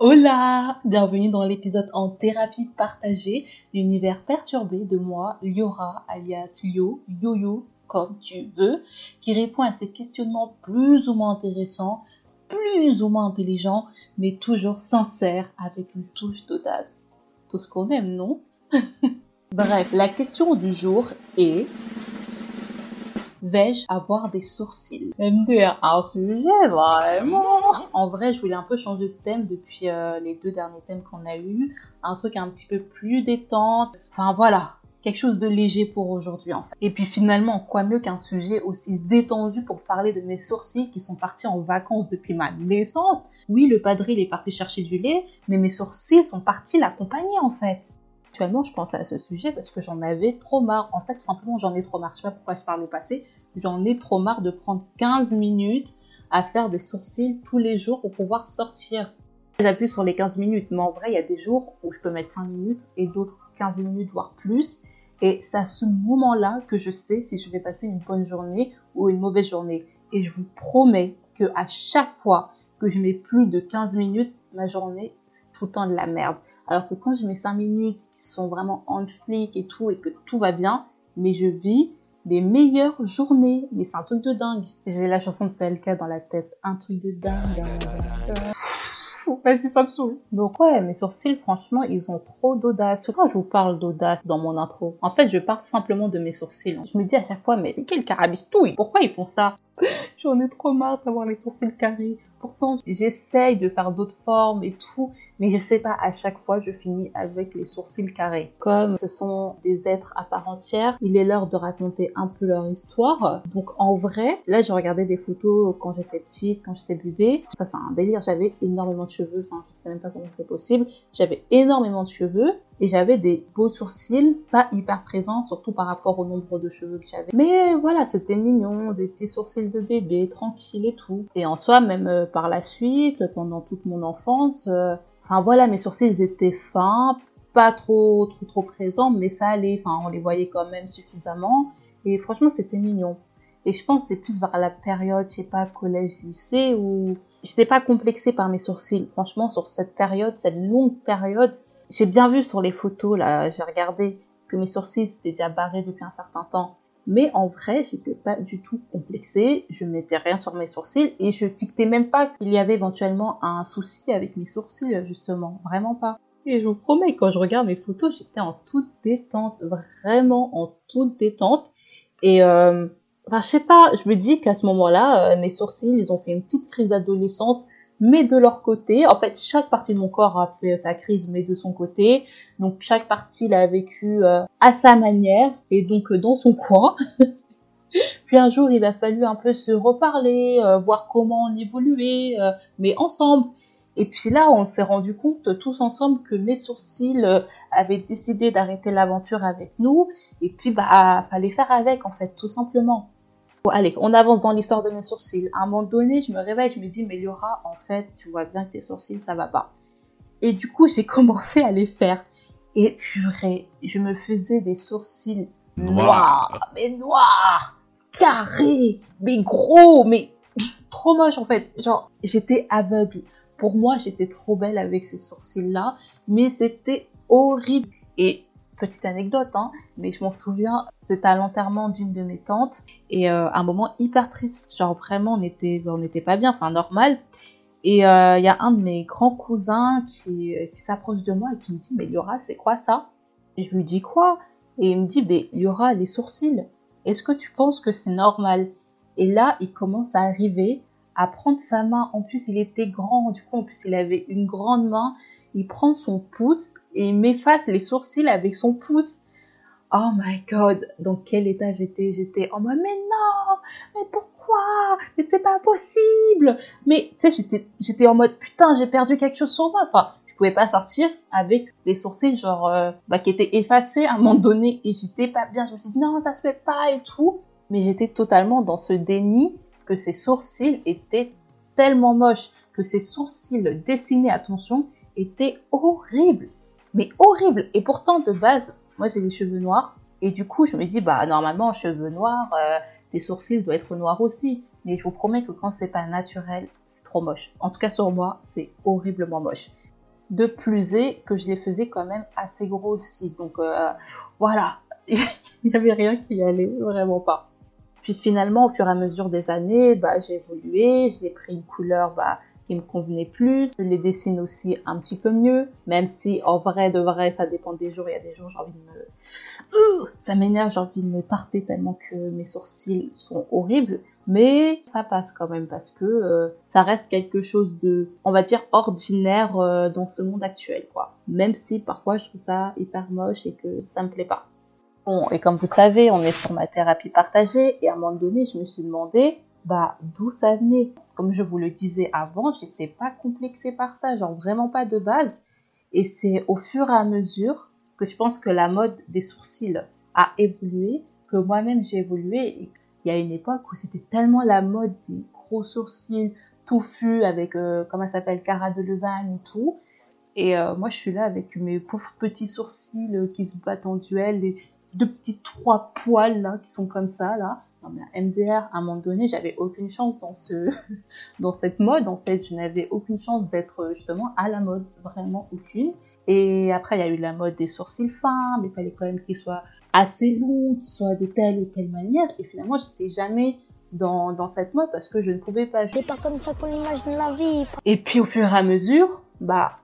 Hola Bienvenue dans l'épisode en thérapie partagée, l'univers perturbé de moi, Liora, alias Lio, Yo-Yo, comme tu veux, qui répond à ces questionnements plus ou moins intéressants, plus ou moins intelligents, mais toujours sincères avec une touche d'audace. Tout ce qu'on aime, non? Bref, la question du jour est Vais-je avoir des sourcils? MDR, un sujet vraiment En vrai, je voulais un peu changer de thème depuis euh, les deux derniers thèmes qu'on a eu. Un truc un petit peu plus détente. Enfin voilà, quelque chose de léger pour aujourd'hui en fait. Et puis finalement, quoi mieux qu'un sujet aussi détendu pour parler de mes sourcils qui sont partis en vacances depuis ma naissance? Oui, le padril est parti chercher du lait, mais mes sourcils sont partis l'accompagner en fait. Actuellement, je pense à ce sujet parce que j'en avais trop marre. En fait, tout simplement, j'en ai trop marre. Je sais pas pourquoi je parle au passé. J'en ai trop marre de prendre 15 minutes à faire des sourcils tous les jours pour pouvoir sortir. J'appuie sur les 15 minutes, mais en vrai, il y a des jours où je peux mettre 5 minutes et d'autres 15 minutes, voire plus. Et c'est à ce moment-là que je sais si je vais passer une bonne journée ou une mauvaise journée. Et je vous promets que à chaque fois que je mets plus de 15 minutes, ma journée, c'est tout le temps de la merde. Alors que quand je mets 5 minutes qui sont vraiment en flic et tout et que tout va bien, mais je vis des meilleures journées. Mais c'est un truc de dingue. J'ai la chanson de PLK dans la tête. Un truc de dingue. Vas-y, ça me saoule. Donc ouais, mes sourcils, franchement, ils ont trop d'audace. Quand je vous parle d'audace dans mon intro, en fait, je parle simplement de mes sourcils. Je me dis à chaque fois, mais c'est quel carabistouille? Pourquoi ils font ça? J'en ai trop marre d'avoir les sourcils carrés. Pourtant, j'essaye de faire d'autres formes et tout, mais je sais pas, à chaque fois, je finis avec les sourcils carrés. Comme ce sont des êtres à part entière, il est l'heure de raconter un peu leur histoire. Donc en vrai, là, j'ai regardé des photos quand j'étais petite, quand j'étais bébé. Ça, c'est un délire. J'avais énormément de cheveux. Enfin, je sais même pas comment c'est possible. J'avais énormément de cheveux et j'avais des beaux sourcils, pas hyper présents, surtout par rapport au nombre de cheveux que j'avais. Mais voilà, c'était mignon, des petits sourcils de bébé, tranquille et tout. Et en soi, même euh, par la suite, pendant toute mon enfance, euh, enfin voilà, mes sourcils ils étaient fins, pas trop trop trop présents, mais ça allait, enfin on les voyait quand même suffisamment. Et franchement, c'était mignon. Et je pense c'est plus vers la période, je sais pas, collège, lycée, où j'étais pas complexée par mes sourcils. Franchement, sur cette période, cette longue période, j'ai bien vu sur les photos, là, j'ai regardé que mes sourcils étaient déjà barrés depuis un certain temps. Mais en vrai, j'étais pas du tout complexée, je mettais rien sur mes sourcils et je tictais même pas qu'il y avait éventuellement un souci avec mes sourcils, justement. Vraiment pas. Et je vous promets, quand je regarde mes photos, j'étais en toute détente, vraiment en toute détente. Et euh, enfin, je sais pas, je me dis qu'à ce moment-là, euh, mes sourcils, ils ont fait une petite crise d'adolescence mais de leur côté. En fait, chaque partie de mon corps a fait sa crise, mais de son côté. Donc chaque partie l'a vécu euh, à sa manière et donc euh, dans son coin. Puis un jour, il a fallu un peu se reparler, euh, voir comment on évoluait, mais ensemble. Et puis là, on s'est rendu compte tous ensemble que mes sourcils avaient décidé d'arrêter l'aventure avec nous. Et puis, bah, fallait faire avec, en fait, tout simplement allez, on avance dans l'histoire de mes sourcils. À un moment donné, je me réveille, je me dis, mais Liora, en fait, tu vois bien que tes sourcils, ça va pas. Et du coup, j'ai commencé à les faire. Et purée, je me faisais des sourcils noirs, mais noirs, carrés, mais gros, mais trop moche en fait. Genre, j'étais aveugle. Pour moi, j'étais trop belle avec ces sourcils-là, mais c'était horrible. Et petite anecdote, hein, mais je m'en souviens, c'était à l'enterrement d'une de mes tantes et euh, un moment hyper triste, genre vraiment on était, on n'était pas bien, enfin normal. Et euh, il y a un de mes grands cousins qui, euh, qui s'approche de moi et qui me dit mais Liora c'est quoi ça? Je lui dis quoi? Et il me dit mais Liora les sourcils, est-ce que tu penses que c'est normal? Et là il commence à arriver à prendre sa main. En plus, il était grand, du coup, en plus, il avait une grande main. Il prend son pouce et m'efface les sourcils avec son pouce. Oh my god, dans quel état j'étais? J'étais en mode mais non, mais pourquoi? Mais c'est pas possible. Mais tu sais, j'étais en mode putain, j'ai perdu quelque chose sur moi. Enfin, je pouvais pas sortir avec des sourcils genre euh, bah, qui étaient effacés à un moment donné et j'étais pas bien. Je me suis dit non, ça se fait pas et tout. Mais j'étais totalement dans ce déni que ses sourcils étaient tellement moches, que ses sourcils dessinés, attention, étaient horribles mais horrible. Et pourtant, de base, moi j'ai les cheveux noirs. Et du coup, je me dis, bah normalement, cheveux noirs, euh, sourcils doivent être noirs aussi. Mais je vous promets que quand c'est pas naturel, c'est trop moche. En tout cas, sur moi, c'est horriblement moche. De plus est que je les faisais quand même assez gros aussi. Donc euh, voilà, il n'y avait rien qui allait, vraiment pas. Puis finalement, au fur et à mesure des années, bah, j'ai évolué, j'ai pris une couleur bah, qui me convenait plus. Je les dessine aussi un petit peu mieux, même si en vrai de vrai, ça dépend des jours. Il y a des jours, j'ai envie de me... ça m'énerve, j'ai envie de me tarter tellement que mes sourcils sont horribles. Mais ça passe quand même parce que euh, ça reste quelque chose de, on va dire, ordinaire euh, dans ce monde actuel, quoi. Même si parfois je trouve ça hyper moche et que ça me plaît pas. Bon, et comme vous savez, on est sur ma thérapie partagée et à un moment donné, je me suis demandé, bah, d'où ça venait? Comme je vous le disais avant, j'étais pas complexée par ça, genre vraiment pas de base. Et c'est au fur et à mesure que je pense que la mode des sourcils a évolué, que moi-même j'ai évolué il y a une époque où c'était tellement la mode des gros sourcils touffus avec, euh, comment ça s'appelle, Cara de Levagne et tout. Et euh, moi, je suis là avec mes pauvres petits sourcils euh, qui se battent en duel, les deux petits trois poils là qui sont comme ça là. Non, mais MDR, à un moment donné, j'avais aucune chance dans ce, dans cette mode. En fait, je n'avais aucune chance d'être justement à la mode, vraiment aucune. Et après, il y a eu la mode des sourcils fins, mais il fallait quand même qu'ils soient assez long, qui soit de telle ou telle manière. Et finalement, j'étais jamais dans, dans cette mode parce que je ne pouvais pas. C'est pas comme ça qu'on imagine la vie. Et puis au fur et à mesure, bah,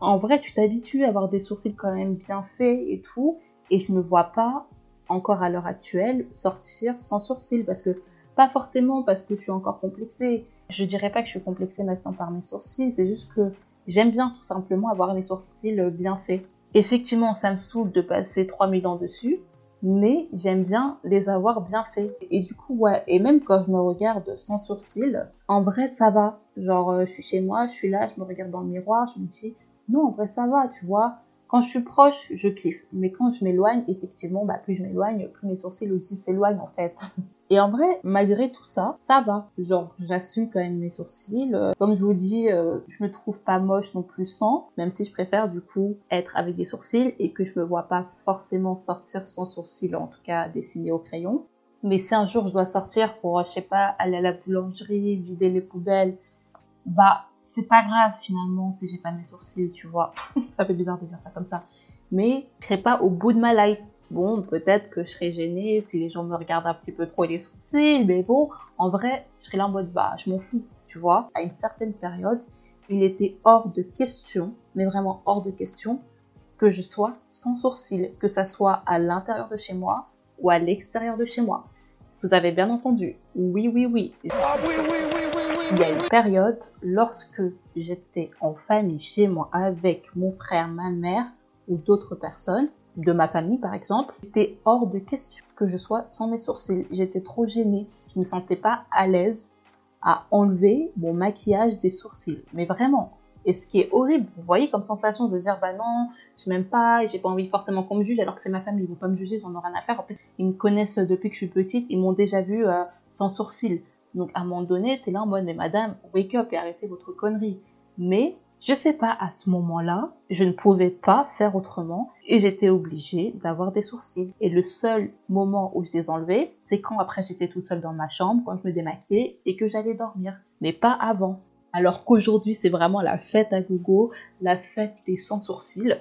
en vrai, tu t'habitues à avoir des sourcils quand même bien faits et tout. Et je ne vois pas encore à l'heure actuelle sortir sans sourcils parce que pas forcément parce que je suis encore complexée. Je dirais pas que je suis complexée maintenant par mes sourcils, c'est juste que j'aime bien tout simplement avoir les sourcils bien faits. Effectivement, ça me saoule de passer 3000 ans dessus, mais j'aime bien les avoir bien faits. Et du coup, ouais, et même quand je me regarde sans sourcils, en vrai, ça va. Genre, euh, je suis chez moi, je suis là, je me regarde dans le miroir, je me dis, non, en vrai, ça va, tu vois. Quand je suis proche, je kiffe. Mais quand je m'éloigne, effectivement, bah, plus je m'éloigne, plus mes sourcils aussi s'éloignent, en fait. Et en vrai, malgré tout ça, ça va. Genre, j'assume quand même mes sourcils. Euh, comme je vous dis, euh, je me trouve pas moche non plus sans, même si je préfère du coup être avec des sourcils et que je me vois pas forcément sortir sans sourcils, en tout cas dessiner au crayon. Mais si un jour je dois sortir pour, je sais pas, aller à la boulangerie, vider les poubelles, bah, c'est pas grave finalement si j'ai pas mes sourcils, tu vois. ça fait bizarre de dire ça comme ça. Mais je serai pas au bout de ma life bon, peut-être que je serais gênée si les gens me regardent un petit peu trop les sourcils, mais bon, en vrai, je serais là en mode, bah, je m'en fous, tu vois. À une certaine période, il était hors de question, mais vraiment hors de question, que je sois sans sourcils, que ça soit à l'intérieur de chez moi ou à l'extérieur de chez moi. Vous avez bien entendu, oui, oui, oui. Ah oui, oui, oui, oui, oui. Il y a une période, lorsque j'étais en famille chez moi avec mon frère, ma mère ou d'autres personnes, de ma famille par exemple, c'était hors de question que je sois sans mes sourcils. J'étais trop gênée. Je me sentais pas à l'aise à enlever mon maquillage des sourcils. Mais vraiment. Et ce qui est horrible, vous voyez comme sensation de dire bah non, je m'aime pas, j'ai pas envie forcément qu'on me juge alors que c'est ma famille, ils vont pas me juger, ils en ont rien à faire. En plus, ils me connaissent depuis que je suis petite, ils m'ont déjà vu euh, sans sourcils. Donc à un moment donné, t'es là en mode mais madame, wake up et arrêtez votre connerie. Mais je sais pas, à ce moment-là, je ne pouvais pas faire autrement et j'étais obligée d'avoir des sourcils. Et le seul moment où je les enlevais, c'est quand après j'étais toute seule dans ma chambre, quand je me démaquillais et que j'allais dormir. Mais pas avant. Alors qu'aujourd'hui, c'est vraiment la fête à gogo, la fête des sans sourcils.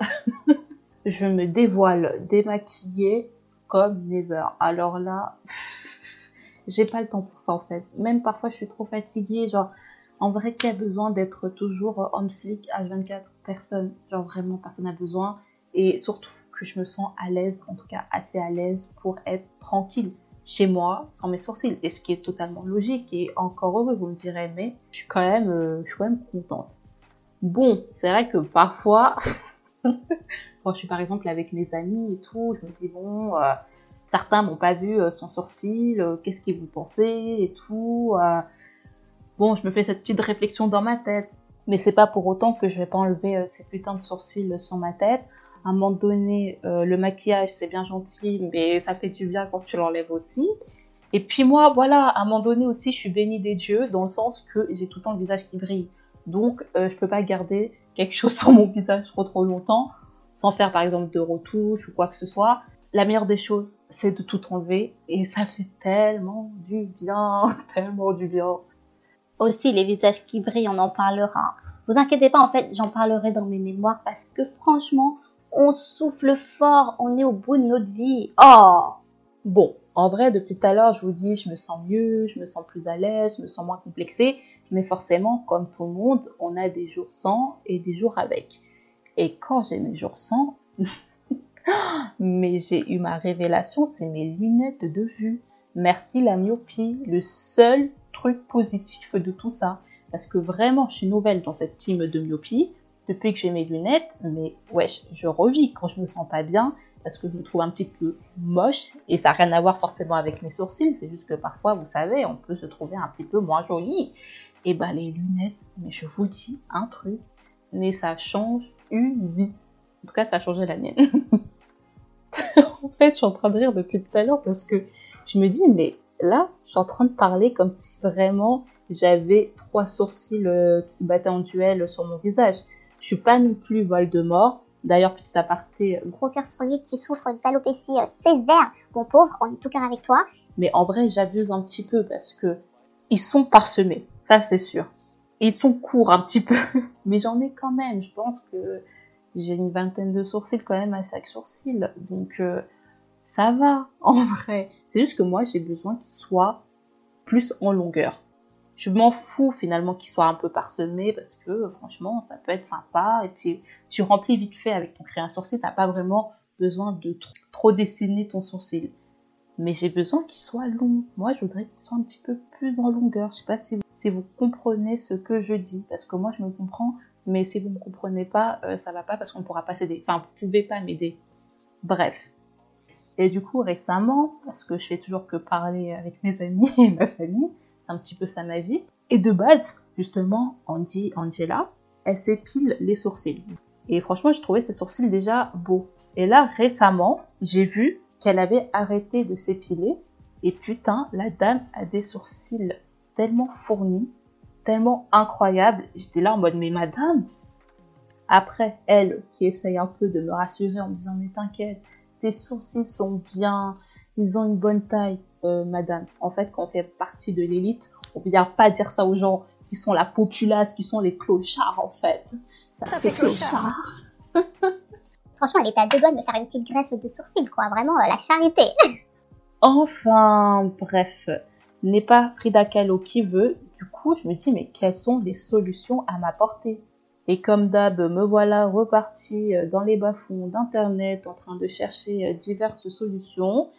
je me dévoile démaquillée comme never. Alors là, j'ai pas le temps pour ça en fait. Même parfois, je suis trop fatiguée, genre en vrai, qui a besoin d'être toujours on flic H24 Personne. Genre vraiment, personne n'a besoin. Et surtout que je me sens à l'aise, en tout cas assez à l'aise pour être tranquille chez moi sans mes sourcils. Et ce qui est totalement logique et encore heureux, vous me direz, mais je suis quand même, euh, je suis quand même contente. Bon, c'est vrai que parfois, quand je suis par exemple avec mes amis et tout, je me dis bon, euh, certains m'ont pas vu euh, sans sourcils, qu'est-ce que vous pensez et tout. Bon, je me fais cette petite réflexion dans ma tête, mais c'est pas pour autant que je vais pas enlever euh, ces putains de sourcils sur ma tête. À un moment donné, euh, le maquillage c'est bien gentil, mais ça fait du bien quand tu l'enlèves aussi. Et puis moi, voilà, à un moment donné aussi, je suis bénie des dieux dans le sens que j'ai tout le temps le visage qui brille. Donc, euh, je peux pas garder quelque chose sur mon visage trop trop longtemps sans faire par exemple de retouches ou quoi que ce soit. La meilleure des choses, c'est de tout enlever et ça fait tellement du bien, tellement du bien aussi les visages qui brillent, on en parlera. Vous inquiétez pas, en fait, j'en parlerai dans mes mémoires parce que franchement, on souffle fort, on est au bout de notre vie. Oh Bon, en vrai, depuis tout à l'heure, je vous dis, je me sens mieux, je me sens plus à l'aise, je me sens moins complexée. Mais forcément, comme tout le monde, on a des jours sans et des jours avec. Et quand j'ai mes jours sans, mais j'ai eu ma révélation, c'est mes lunettes de vue. Merci la myopie, le seul truc positif de tout ça. Parce que vraiment, je suis nouvelle dans cette team de myopie. Depuis que j'ai mes lunettes, mais wesh, je revis quand je me sens pas bien, parce que je me trouve un petit peu moche, et ça n'a rien à voir forcément avec mes sourcils, c'est juste que parfois, vous savez, on peut se trouver un petit peu moins jolie. Et bah les lunettes, mais je vous dis un truc, mais ça change une vie. En tout cas, ça a changé la mienne. en fait, je suis en train de rire depuis tout à l'heure parce que je me dis, mais là, je suis en train de parler comme si vraiment j'avais trois sourcils euh, qui se battaient en duel sur mon visage. Je suis pas non plus Voldemort. D'ailleurs, petit aparté. Gros cœur sur lui qui souffre d'alopécie euh, sévère. Mon pauvre, on est tout cœur avec toi. Mais en vrai, j'abuse un petit peu parce que ils sont parsemés. Ça, c'est sûr. Ils sont courts un petit peu. Mais j'en ai quand même. Je pense que j'ai une vingtaine de sourcils quand même à chaque sourcil. Donc, euh, ça va, en vrai. C'est juste que moi, j'ai besoin qu'ils soient plus en longueur. Je m'en fous finalement qu'ils soient un peu parsemés parce que franchement, ça peut être sympa. Et puis, tu remplis vite fait avec ton crayon sourcil. T'as pas vraiment besoin de trop dessiner ton sourcil. Mais j'ai besoin qu'ils soient longs. Moi, je voudrais qu'ils soient un petit peu plus en longueur. Je sais pas si vous comprenez ce que je dis. Parce que moi, je me comprends. Mais si vous ne comprenez pas, euh, ça va pas parce qu'on pourra pas s'aider. Enfin, vous pouvez pas m'aider. Bref. Et du coup, récemment, parce que je fais toujours que parler avec mes amis et ma famille, c'est un petit peu ça ma vie. Et de base, justement, Andy, Angela, elle s'épile les sourcils. Et franchement, j'ai trouvé ses sourcils déjà beaux. Et là, récemment, j'ai vu qu'elle avait arrêté de s'épiler. Et putain, la dame a des sourcils tellement fournis, tellement incroyables. J'étais là en mode, mais madame, après, elle qui essaye un peu de me rassurer en me disant, mais t'inquiète, tes sourcils sont bien, ils ont une bonne taille, euh, madame. En fait, quand on fait partie de l'élite, on ne vient pas dire ça aux gens qui sont la populace, qui sont les clochards, en fait. Ça, fait clochard. Franchement, elle était à deux doigts de me faire une petite greffe de sourcils, quoi. Vraiment, euh, la charité. enfin, bref. N'est pas Frida Kahlo qui veut. Du je me dis, mais quelles sont les solutions à m'apporter? Et comme d'hab, me voilà reparti euh, dans les bas-fonds d'Internet en train de chercher euh, diverses solutions.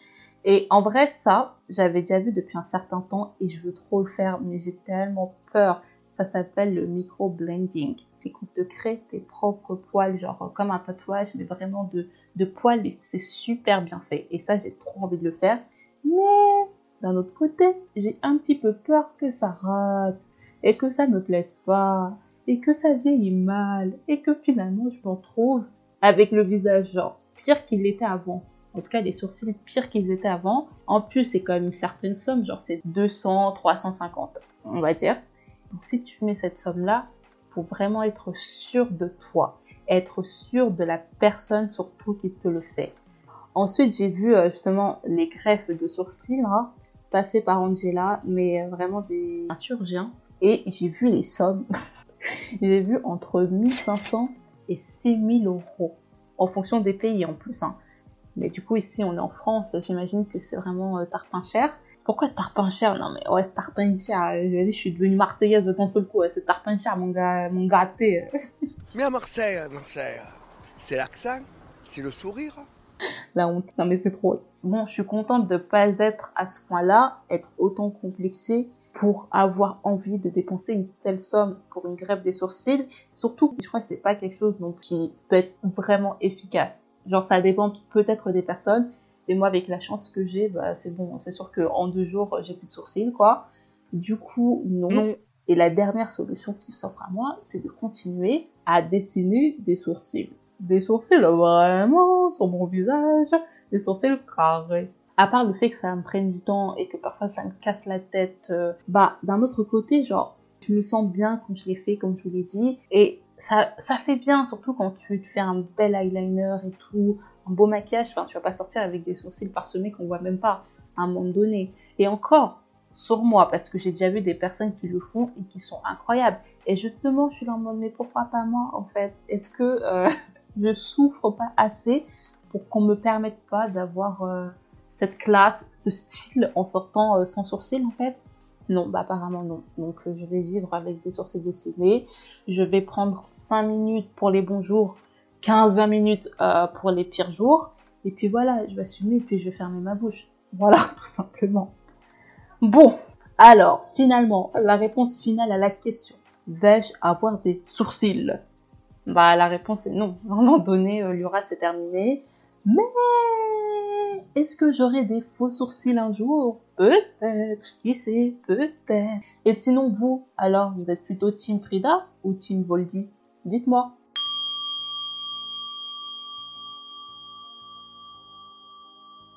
Et en vrai, ça, j'avais déjà vu depuis un certain temps et je veux trop le faire, mais j'ai tellement peur. Ça s'appelle le micro-blending. C'est qu'on te crée tes propres poils, genre comme un tatouage, mais vraiment de, de poils c'est super bien fait. Et ça, j'ai trop envie de le faire. Mais d'un autre côté, j'ai un petit peu peur que ça rate et que ça me plaise pas et que ça vieillit mal et que finalement je me retrouve avec le visage genre pire qu'il était avant. En tout cas, les sourcils pire qu'ils étaient avant. En plus, c'est quand même une certaine somme, genre c'est 200, 350, on va dire. Donc si tu mets cette somme-là, faut vraiment être sûr de toi, être sûr de la personne surtout qui te le fait. Ensuite, j'ai vu euh, justement les greffes de sourcils, hein, pas fait par Angela, mais euh, vraiment des insurgents. Et j'ai vu les sommes. J'ai vu entre 1500 et 6000 euros, en fonction des pays en plus. Hein. Mais du coup, ici, on est en France, j'imagine que c'est vraiment euh, tarpin cher. Pourquoi tarpin cher? Non, mais ouais, c'est tarpin cher. Je, je suis devenue marseillaise de ton seul coup. c'est tarpin cher, mon gars, mon gâté. mais à Marseille, Marseille, c'est l'accent, c'est le sourire. La honte. Non, mais c'est trop. Bon, je suis contente de pas être à ce point-là, être autant complexée pour avoir envie de dépenser une telle somme pour une greffe des sourcils. Surtout, je crois que c'est pas quelque chose donc qui peut être vraiment efficace. Genre, ça dépend peut-être des personnes. Et moi, avec la chance que j'ai, bah, c'est bon. C'est sûr qu'en deux jours, j'ai plus de sourcils, quoi. Du coup, non. non. Et la dernière solution qui s'offre à moi, c'est de continuer à dessiner des sourcils. Des sourcils vraiment sur mon visage, des sourcils carrés à part le fait que ça me prenne du temps et que parfois ça me casse la tête, euh, bah d'un autre côté, genre, je me sens bien quand je l'ai fait, comme je vous l'ai dit, et ça, ça fait bien, surtout quand tu te fais un bel eyeliner et tout, un beau maquillage, enfin tu vas pas sortir avec des sourcils parsemés qu'on voit même pas à un moment donné. Et encore, sur moi parce que j'ai déjà vu des personnes qui le font et qui sont incroyables. Et justement, je suis là en mode, mais pourquoi pas moi en fait? Est-ce que euh, je souffre pas assez pour qu'on me permette pas d'avoir euh, cette classe, ce style en sortant euh, sans sourcils en fait Non, bah apparemment non. Donc je vais vivre avec des sourcils dessinés. Je vais prendre 5 minutes pour les bons jours, 15-20 minutes pour les pires jours. Et puis voilà, je vais assumer et puis je vais fermer ma bouche. Voilà, tout simplement. Bon, alors, finalement, la réponse finale à la question. Vais-je avoir des sourcils? Bah, la réponse est non. À un moment donné, euh, Lura, c'est terminé. Mais est-ce que j'aurai des faux sourcils un jour? Peut-être, qui sait, peut-être. Et sinon, vous, alors, vous êtes plutôt Team Frida ou Team Voldy? Dites-moi.